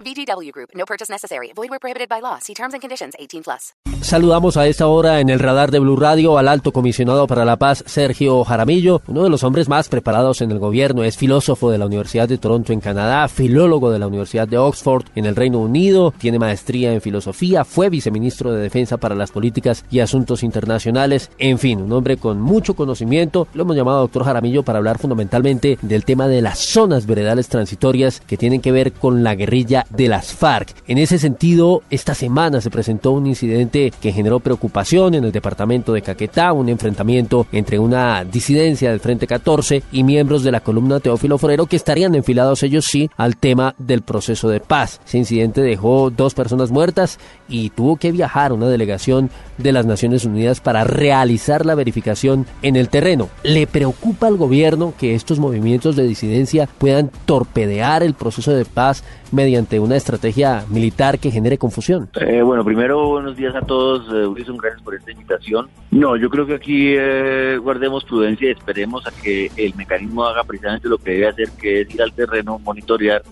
VGW Group. No purchase necessary. Void where prohibited by law. See terms and conditions. 18 plus. Saludamos a esta hora en el radar de Blue Radio al alto comisionado para la paz, Sergio Jaramillo, uno de los hombres más preparados en el gobierno. Es filósofo de la Universidad de Toronto en Canadá, filólogo de la Universidad de Oxford en el Reino Unido, tiene maestría en filosofía, fue viceministro de Defensa para las Políticas y Asuntos Internacionales. En fin, un hombre con mucho conocimiento. Lo hemos llamado doctor Jaramillo para hablar fundamentalmente del tema de las zonas veredales transitorias que tienen que ver con la guerrilla de las FARC. En ese sentido, esta semana se presentó un incidente que generó preocupación en el departamento de Caquetá, un enfrentamiento entre una disidencia del Frente 14 y miembros de la columna Teófilo Forero que estarían enfilados ellos sí al tema del proceso de paz. Ese incidente dejó dos personas muertas y tuvo que viajar una delegación de las Naciones Unidas para realizar la verificación en el terreno. ¿Le preocupa al gobierno que estos movimientos de disidencia puedan torpedear el proceso de paz mediante una estrategia militar que genere confusión? Eh, bueno, primero buenos días a todos. Eh, Wilson, gracias por esta invitación. No, yo creo que aquí eh, guardemos prudencia y esperemos a que el mecanismo haga precisamente lo que debe hacer, que es ir al terreno, monitorear,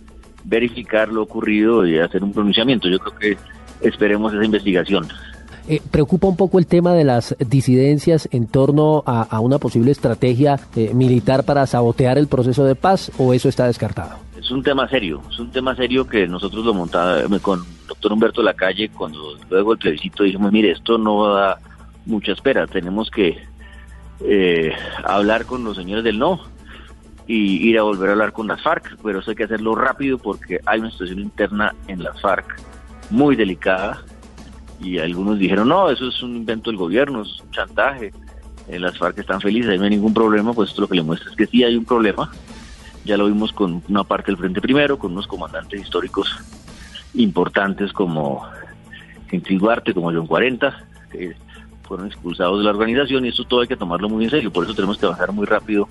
verificar lo ocurrido y hacer un pronunciamiento. Yo creo que esperemos esa investigación. Eh, ¿Preocupa un poco el tema de las disidencias en torno a, a una posible estrategia eh, militar para sabotear el proceso de paz o eso está descartado? Es un tema serio, es un tema serio que nosotros lo montábamos con el doctor Humberto Lacalle cuando luego el plebiscito dijimos, mire, esto no da mucha espera, tenemos que eh, hablar con los señores del no y ir a volver a hablar con las FARC, pero eso hay que hacerlo rápido porque hay una situación interna en las FARC muy delicada y algunos dijeron, no, eso es un invento del gobierno, es un chantaje, eh, las FARC están felices, ahí no hay ningún problema, pues esto lo que le muestra es que sí hay un problema, ya lo vimos con una parte del Frente Primero, con unos comandantes históricos importantes como Gentil Duarte, como John 40, que fueron expulsados de la organización y eso todo hay que tomarlo muy en serio, por eso tenemos que avanzar muy rápido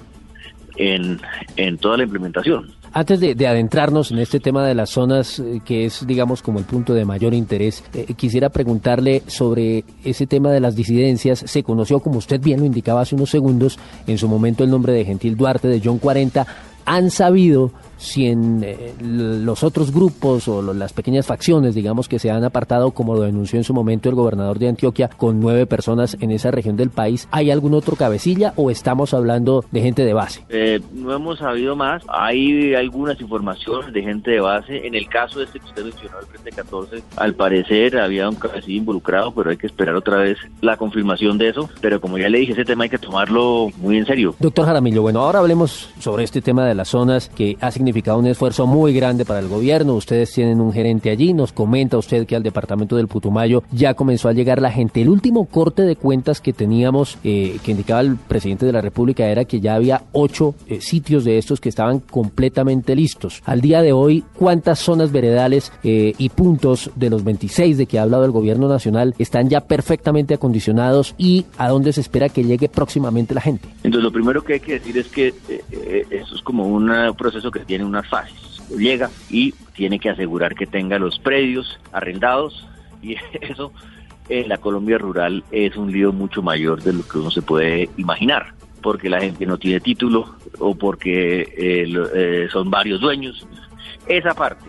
en, en toda la implementación. Antes de, de, adentrarnos en este tema de las zonas, eh, que es, digamos, como el punto de mayor interés, eh, quisiera preguntarle sobre ese tema de las disidencias. Se conoció, como usted bien lo indicaba hace unos segundos, en su momento el nombre de Gentil Duarte, de John 40. ¿Han sabido si en eh, los otros grupos o lo, las pequeñas facciones, digamos, que se han apartado, como lo denunció en su momento el gobernador de Antioquia, con nueve personas en esa región del país, ¿hay algún otro cabecilla o estamos hablando de gente de base? Eh, no hemos sabido más. Hay algunas informaciones de gente de base. En el caso de este que usted mencionó, el Frente 14, al parecer había un cabecilla involucrado, pero hay que esperar otra vez la confirmación de eso. Pero como ya le dije, ese tema hay que tomarlo muy en serio. Doctor Jaramillo, bueno, ahora hablemos sobre este tema de las zonas que ha significado un esfuerzo muy grande para el gobierno. Ustedes tienen un gerente allí. Nos comenta usted que al departamento del Putumayo ya comenzó a llegar la gente. El último corte de cuentas que teníamos, eh, que indicaba el presidente de la República, era que ya había ocho eh, sitios de estos que estaban completamente listos. Al día de hoy, ¿cuántas zonas veredales eh, y puntos de los 26 de que ha hablado el gobierno nacional están ya perfectamente acondicionados y a dónde se espera que llegue próximamente la gente? Entonces, lo primero que hay que decir es que eso es como un proceso que tiene unas fases. Llega y tiene que asegurar que tenga los predios arrendados y eso en la Colombia rural es un lío mucho mayor de lo que uno se puede imaginar, porque la gente no tiene título o porque eh, eh, son varios dueños. Esa parte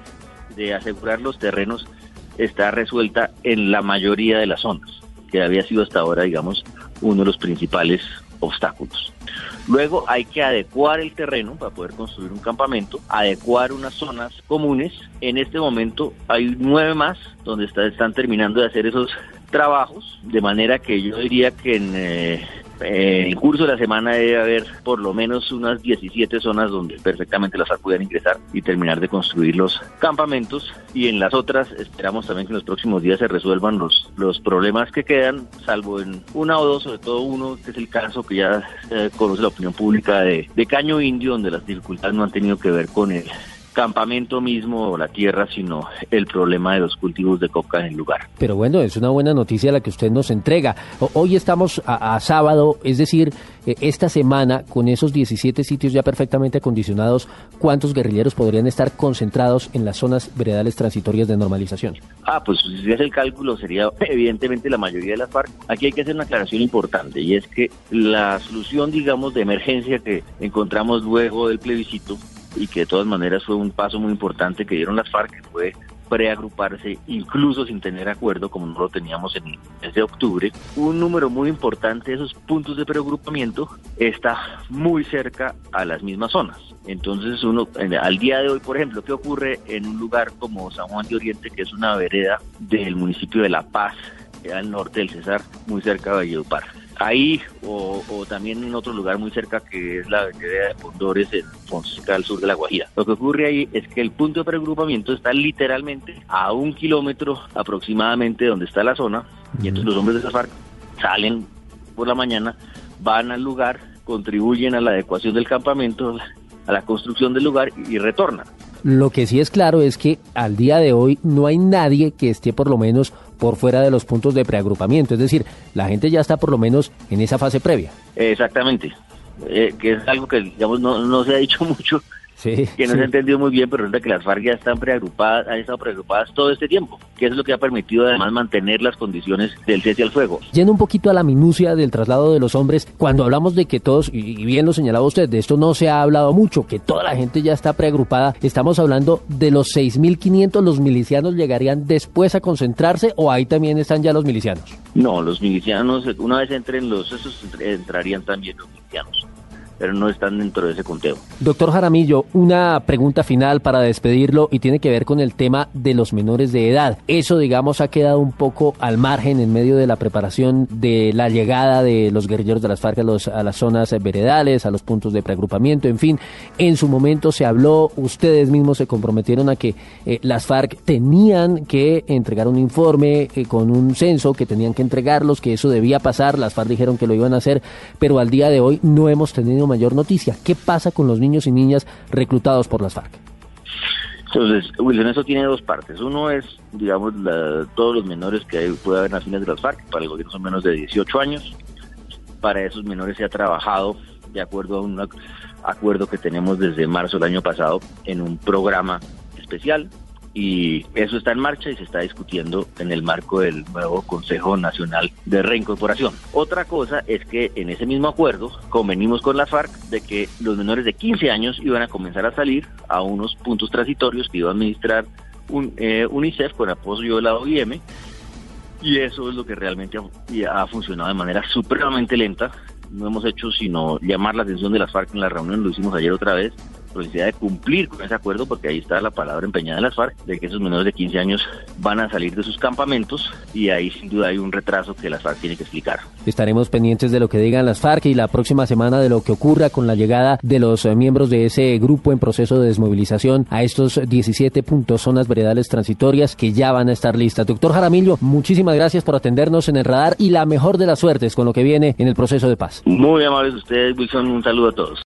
de asegurar los terrenos está resuelta en la mayoría de las zonas, que había sido hasta ahora, digamos, uno de los principales obstáculos. Luego hay que adecuar el terreno para poder construir un campamento, adecuar unas zonas comunes. En este momento hay nueve más donde está, están terminando de hacer esos trabajos, de manera que yo diría que en, eh, en el curso de la semana debe haber por lo menos unas 17 zonas donde perfectamente las FARC puedan ingresar y terminar de construir los campamentos. Y en las otras esperamos también que en los próximos días se resuelvan los, los problemas que quedan, salvo en una o dos, sobre todo uno, que es el caso que ya eh, conoce la opinión pública de, de Caño Indio, donde las dificultades no han tenido que ver con el campamento mismo o la tierra, sino el problema de los cultivos de coca en el lugar. Pero bueno, es una buena noticia la que usted nos entrega. Hoy estamos a, sábado, es decir, eh, esta semana, con esos 17 sitios ya perfectamente acondicionados, ¿cuántos guerrilleros podrían estar concentrados en las zonas veredales transitorias de normalización? Ah, pues si es el cálculo, sería evidentemente la mayoría de las FARC. Aquí hay que hacer una aclaración importante, y es que la solución, digamos, de emergencia que encontramos luego del plebiscito y que de todas maneras fue un paso muy importante que dieron las FARC, que fue preagruparse incluso sin tener acuerdo como no lo teníamos en el mes de octubre. Un número muy importante de esos puntos de preagrupamiento está muy cerca a las mismas zonas. Entonces uno, al día de hoy, por ejemplo, ¿qué ocurre en un lugar como San Juan de Oriente, que es una vereda del municipio de La Paz, al norte del Cesar, muy cerca de Valledupar? Ahí o, también en otro lugar muy cerca que es la avenida de Pondores en Fonseca al sur de La Guajira. Lo que ocurre ahí es que el punto de preagrupamiento está literalmente a un kilómetro aproximadamente donde está la zona y entonces los hombres de esa salen por la mañana, van al lugar, contribuyen a la adecuación del campamento, a la construcción del lugar y retornan. Lo que sí es claro es que al día de hoy no hay nadie que esté por lo menos por fuera de los puntos de preagrupamiento, es decir, la gente ya está por lo menos en esa fase previa. Exactamente, eh, que es algo que digamos no, no se ha dicho mucho que no se ha entendido muy bien, pero resulta que las FARC ya están preagrupadas, han estado preagrupadas todo este tiempo, que es lo que ha permitido además mantener las condiciones del cese al fuego. Yendo un poquito a la minucia del traslado de los hombres, cuando hablamos de que todos, y bien lo señalaba usted, de esto no se ha hablado mucho, que toda la gente ya está preagrupada, estamos hablando de los 6.500, los milicianos llegarían después a concentrarse o ahí también están ya los milicianos. No, los milicianos, una vez entren los, esos entrarían también los milicianos pero no están dentro de ese conteo. Doctor Jaramillo, una pregunta final para despedirlo y tiene que ver con el tema de los menores de edad. Eso, digamos, ha quedado un poco al margen en medio de la preparación de la llegada de los guerrilleros de las FARC a, las zonas veredales, a los puntos de preagrupamiento, en fin. En su momento se habló, ustedes mismos se comprometieron a que eh, las FARC tenían que entregar un informe eh, con un censo, que tenían que entregarlos, que eso debía pasar, las FARC dijeron que lo iban a hacer, pero al día de hoy no hemos tenido mayor noticia. ¿Qué pasa con los niños y niñas reclutados por las FARC? Entonces, Wilson, eso tiene dos partes. Uno es, digamos, todos los menores que hay, puede haber filas de las FARC, para el gobierno son menos de 18 años. Para esos menores se ha trabajado, de acuerdo a un acuerdo que tenemos desde marzo del año pasado, en un programa especial y eso está en marcha y se está discutiendo en el marco del nuevo Consejo Nacional de Reincorporación. Otra cosa es que en ese mismo acuerdo convenimos con la FARC de que los menores de 15 años iban a comenzar a salir a unos puntos transitorios que iba a administrar un, eh, UNICEF con apoyo de la OIM y eso es lo que realmente ha, ha funcionado de manera supremamente lenta. No hemos hecho sino llamar la atención de las FARC en la reunión, lo hicimos ayer otra vez, necesidad de cumplir con ese acuerdo, porque ahí está la palabra empeñada de las FARC, de que esos menores de 15 años van a salir de sus campamentos y ahí sin duda hay un retraso que las FARC tiene que explicar. Estaremos pendientes de lo que digan las FARC y la próxima semana de lo que ocurra con la llegada de los eh, miembros de ese grupo en proceso de desmovilización a estos 17 puntos, zonas veredales transitorias que ya van a estar listas. Doctor Jaramillo, muchísimas gracias por atendernos en el radar y la mejor de las suertes con lo que viene en el proceso de paz. Muy amables ustedes, Wilson. Un saludo a todos.